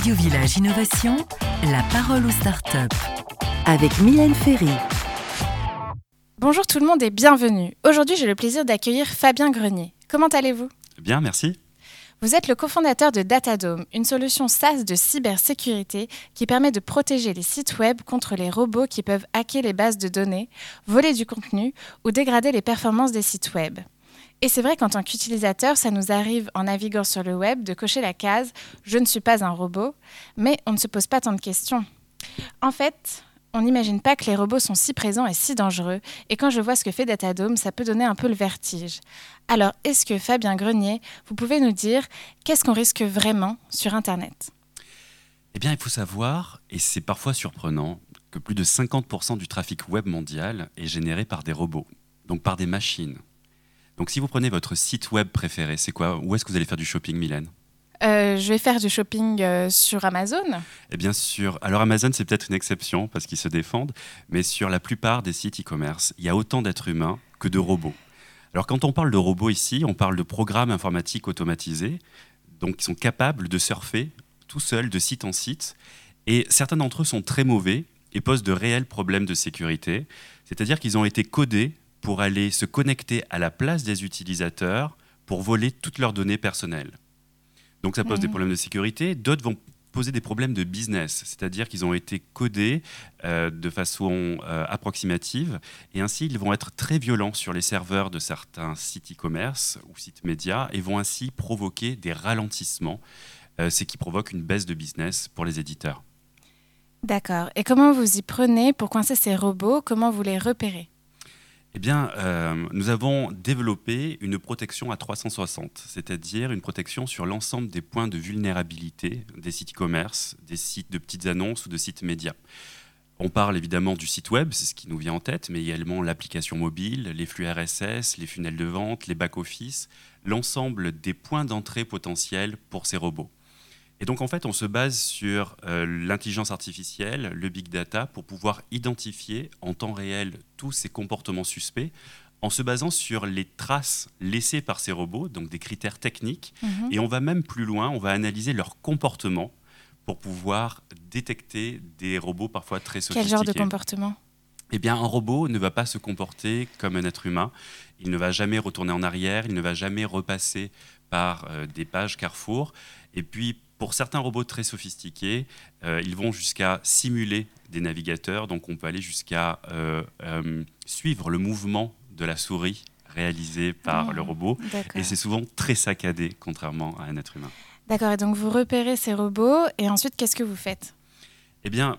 Radio Village Innovation, la parole aux startups. Avec Mylène Ferry. Bonjour tout le monde et bienvenue. Aujourd'hui, j'ai le plaisir d'accueillir Fabien Grenier. Comment allez-vous? Bien, merci. Vous êtes le cofondateur de Datadome, une solution SaaS de cybersécurité qui permet de protéger les sites web contre les robots qui peuvent hacker les bases de données, voler du contenu ou dégrader les performances des sites web. Et c'est vrai qu'en tant qu'utilisateur, ça nous arrive en naviguant sur le web de cocher la case ⁇ Je ne suis pas un robot ⁇ mais on ne se pose pas tant de questions. En fait, on n'imagine pas que les robots sont si présents et si dangereux, et quand je vois ce que fait Datadome, ça peut donner un peu le vertige. Alors, est-ce que Fabien Grenier, vous pouvez nous dire qu'est-ce qu'on risque vraiment sur Internet? Eh bien, il faut savoir, et c'est parfois surprenant, que plus de 50% du trafic web mondial est généré par des robots, donc par des machines. Donc si vous prenez votre site web préféré, c'est quoi? Où est-ce que vous allez faire du shopping, Mylène? Euh, je vais faire du shopping euh, sur Amazon. Eh bien sûr. Alors Amazon, c'est peut-être une exception parce qu'ils se défendent, mais sur la plupart des sites e-commerce, il y a autant d'êtres humains que de robots. Alors quand on parle de robots ici, on parle de programmes informatiques automatisés, donc qui sont capables de surfer tout seuls de site en site. Et certains d'entre eux sont très mauvais et posent de réels problèmes de sécurité. C'est-à-dire qu'ils ont été codés pour aller se connecter à la place des utilisateurs pour voler toutes leurs données personnelles. Donc ça pose des mmh. problèmes de sécurité. D'autres vont poser des problèmes de business, c'est-à-dire qu'ils ont été codés euh, de façon euh, approximative et ainsi ils vont être très violents sur les serveurs de certains sites e-commerce ou sites médias et vont ainsi provoquer des ralentissements, euh, ce qui provoque une baisse de business pour les éditeurs. D'accord. Et comment vous y prenez pour coincer ces robots? Comment vous les repérez? Eh bien, euh, nous avons développé une protection à 360, c'est-à-dire une protection sur l'ensemble des points de vulnérabilité des sites e-commerce, des sites de petites annonces ou de sites médias. On parle évidemment du site web, c'est ce qui nous vient en tête, mais également l'application mobile, les flux RSS, les funnels de vente, les back-office, l'ensemble des points d'entrée potentiels pour ces robots. Et donc en fait, on se base sur euh, l'intelligence artificielle, le big data, pour pouvoir identifier en temps réel tous ces comportements suspects en se basant sur les traces laissées par ces robots, donc des critères techniques. Mhm. Et on va même plus loin, on va analyser leur comportement pour pouvoir détecter des robots parfois très sophistiqués. Quel genre de comportement? Eh bien, un robot ne va pas se comporter comme un être humain. Il ne va jamais retourner en arrière, il ne va jamais repasser par euh, des pages Carrefour. Et puis, pour certains robots très sophistiqués, euh, ils vont jusqu'à simuler des navigateurs, donc on peut aller jusqu'à euh, euh, suivre le mouvement de la souris réalisé par ah, le robot. Et c'est souvent très saccadé, contrairement à un être humain. D'accord, et donc vous repérez ces robots, et ensuite qu'est-ce que vous faites? Eh bien,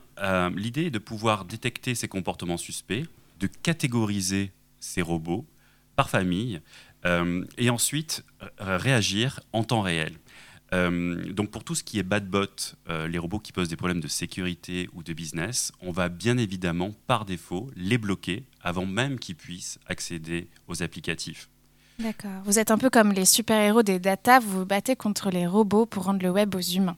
l'idée est de pouvoir détecter ces comportements suspects, de catégoriser ces robots par famille, et ensuite réagir en temps réel. Euh, donc pour tout ce qui est bad bot, euh, les robots qui posent des problèmes de sécurité ou de business, on va bien évidemment par défaut les bloquer avant même qu'ils puissent accéder aux applicatifs. D'accord. Vous êtes un peu comme les super-héros des data, vous vous battez contre les robots pour rendre le web aux humains.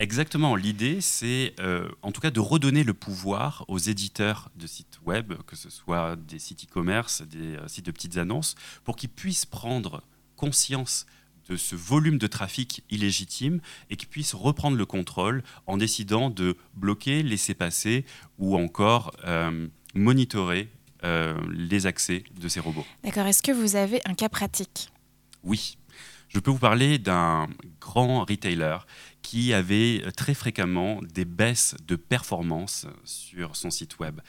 Exactement. L'idée, c'est euh, en tout cas de redonner le pouvoir aux éditeurs de sites web, que ce soit des sites e-commerce, des sites de petites annonces, pour qu'ils puissent prendre conscience de ce volume de trafic illégitime et qui puisse reprendre le contrôle en décidant de bloquer, laisser passer ou encore euh, monitorer euh, les accès de ces robots. D'accord. Est-ce que vous avez un cas pratique? Oui. Je peux vous parler d'un grand retailer qui avait très fréquemment des baisses de performance sur son site web.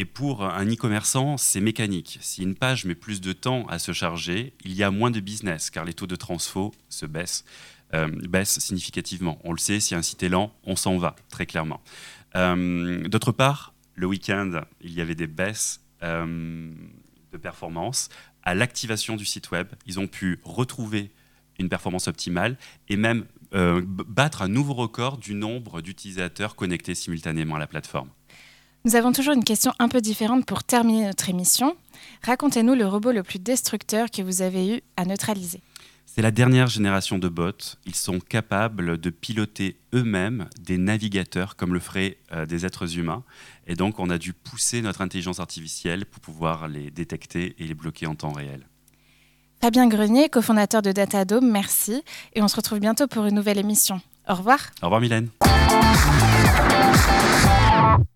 Et pour un e-commerçant, c'est mécanique. Si une page met plus de temps à se charger, il y a moins de business car les taux de transfo se baissent, euh, baissent significativement. On le sait, si un site est lent, on s'en va, très clairement. Euh, d'autre part, le week-end, il y avait des baisses euh, de performance. À l'activation du site web, ils ont pu retrouver une performance optimale et même battre un nouveau record du nombre d'utilisateurs connectés simultanément à la plateforme. Nous avons toujours une question un peu différente pour terminer notre émission. Racontez-nous le robot le plus destructeur que vous avez eu à neutraliser. C'est la dernière génération de bots. Ils sont capables de piloter eux-mêmes des navigateurs comme le feraient euh, des êtres humains. Et donc, on a dû pousser notre intelligence artificielle pour pouvoir les détecter et les bloquer en temps réel. Fabien Grenier, cofondateur de Datadome, merci. Et on se retrouve bientôt pour une nouvelle émission. Au revoir. Au revoir Mylène.